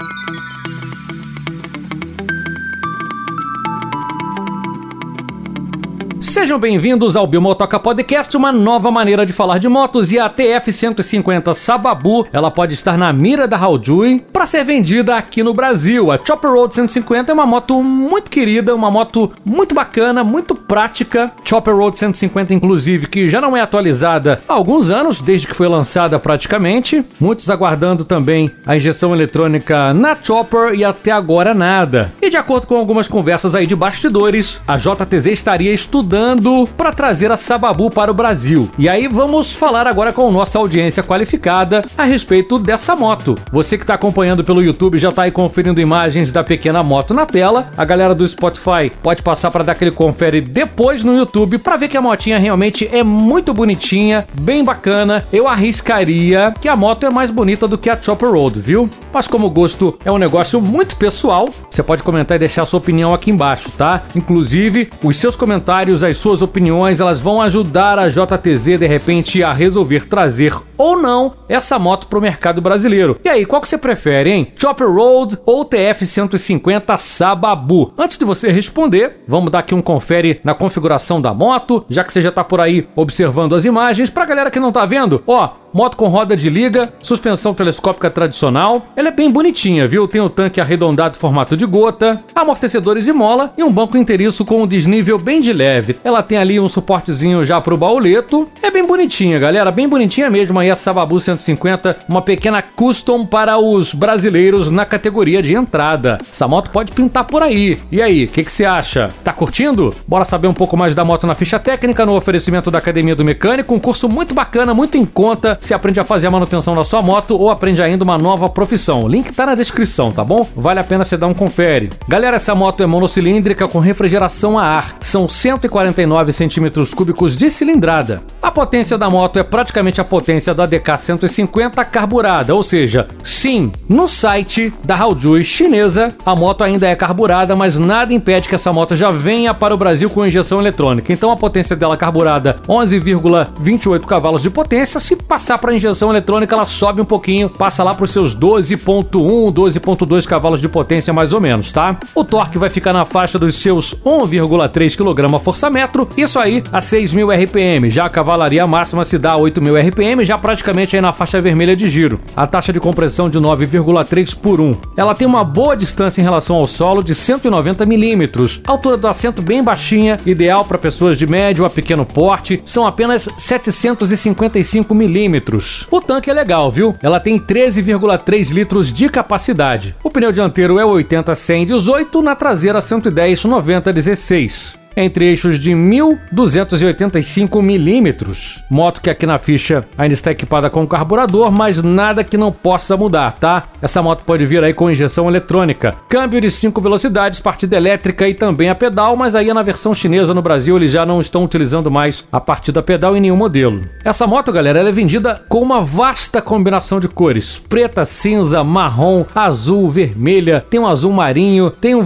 Thank you. Sejam bem-vindos ao Bimotoca Podcast, uma nova maneira de falar de motos e a TF-150 Sababu, ela pode estar na mira da Haojui para ser vendida aqui no Brasil. A Chopper Road 150 é uma moto muito querida, uma moto muito bacana, muito prática. Chopper Road 150, inclusive, que já não é atualizada há alguns anos, desde que foi lançada praticamente. Muitos aguardando também a injeção eletrônica na Chopper e até agora nada. E de acordo com algumas conversas aí de bastidores, a JTZ estaria estudando para trazer a Sababu para o Brasil. E aí vamos falar agora com nossa audiência qualificada a respeito dessa moto. Você que está acompanhando pelo YouTube já está aí conferindo imagens da pequena moto na tela. A galera do Spotify pode passar para dar aquele confere depois no YouTube para ver que a motinha realmente é muito bonitinha, bem bacana. Eu arriscaria que a moto é mais bonita do que a Chopper Road, viu? Mas como o gosto é um negócio muito pessoal, você pode comentar e deixar sua opinião aqui embaixo, tá? Inclusive, os seus comentários as suas opiniões, elas vão ajudar a JTZ de repente a resolver trazer ou não essa moto para o mercado brasileiro. E aí, qual que você prefere, hein? Chopper Road ou TF 150 Sababu? Antes de você responder, vamos dar aqui um confere na configuração da moto, já que você já está por aí observando as imagens. Para galera que não está vendo, ó, Moto com roda de liga, suspensão telescópica tradicional. Ela é bem bonitinha, viu? Tem o tanque arredondado formato de gota, amortecedores de mola e um banco inteiriço com um desnível bem de leve. Ela tem ali um suportezinho já pro bauleto. É bem bonitinha, galera, bem bonitinha mesmo aí a Sababu 150, uma pequena custom para os brasileiros na categoria de entrada. Essa moto pode pintar por aí. E aí, o que você acha? Tá curtindo? Bora saber um pouco mais da moto na ficha técnica no oferecimento da Academia do Mecânico, um curso muito bacana, muito em conta se aprende a fazer a manutenção da sua moto ou aprende ainda uma nova profissão. O link tá na descrição, tá bom? Vale a pena você dar um confere. Galera, essa moto é monocilíndrica com refrigeração a ar. São 149 centímetros cúbicos de cilindrada. A potência da moto é praticamente a potência do ADK 150 carburada, ou seja, sim, no site da Haojui chinesa, a moto ainda é carburada, mas nada impede que essa moto já venha para o Brasil com injeção eletrônica. Então a potência dela carburada 11,28 cavalos de potência, se passar passar para injeção eletrônica, ela sobe um pouquinho, passa lá para os seus 12.1, 12.2 cavalos de potência mais ou menos, tá? O torque vai ficar na faixa dos seus 1,3 kgfm, isso aí a 6.000 RPM. Já a cavalaria máxima se dá a 8.000 RPM, já praticamente aí na faixa vermelha de giro. A taxa de compressão de 9,3 por 1. Ela tem uma boa distância em relação ao solo de 190 milímetros. Altura do assento bem baixinha, ideal para pessoas de médio a pequeno porte, são apenas 755 milímetros o tanque é legal, viu? Ela tem 13,3 litros de capacidade. O pneu dianteiro é 80 118, na traseira 110 90 16 entre eixos de 1.285 milímetros. Moto que aqui na ficha ainda está equipada com carburador, mas nada que não possa mudar, tá? Essa moto pode vir aí com injeção eletrônica, câmbio de 5 velocidades, partida elétrica e também a pedal, mas aí na versão chinesa no Brasil eles já não estão utilizando mais a partida pedal em nenhum modelo. Essa moto, galera, ela é vendida com uma vasta combinação de cores: preta, cinza, marrom, azul, vermelha, tem um azul marinho, tem um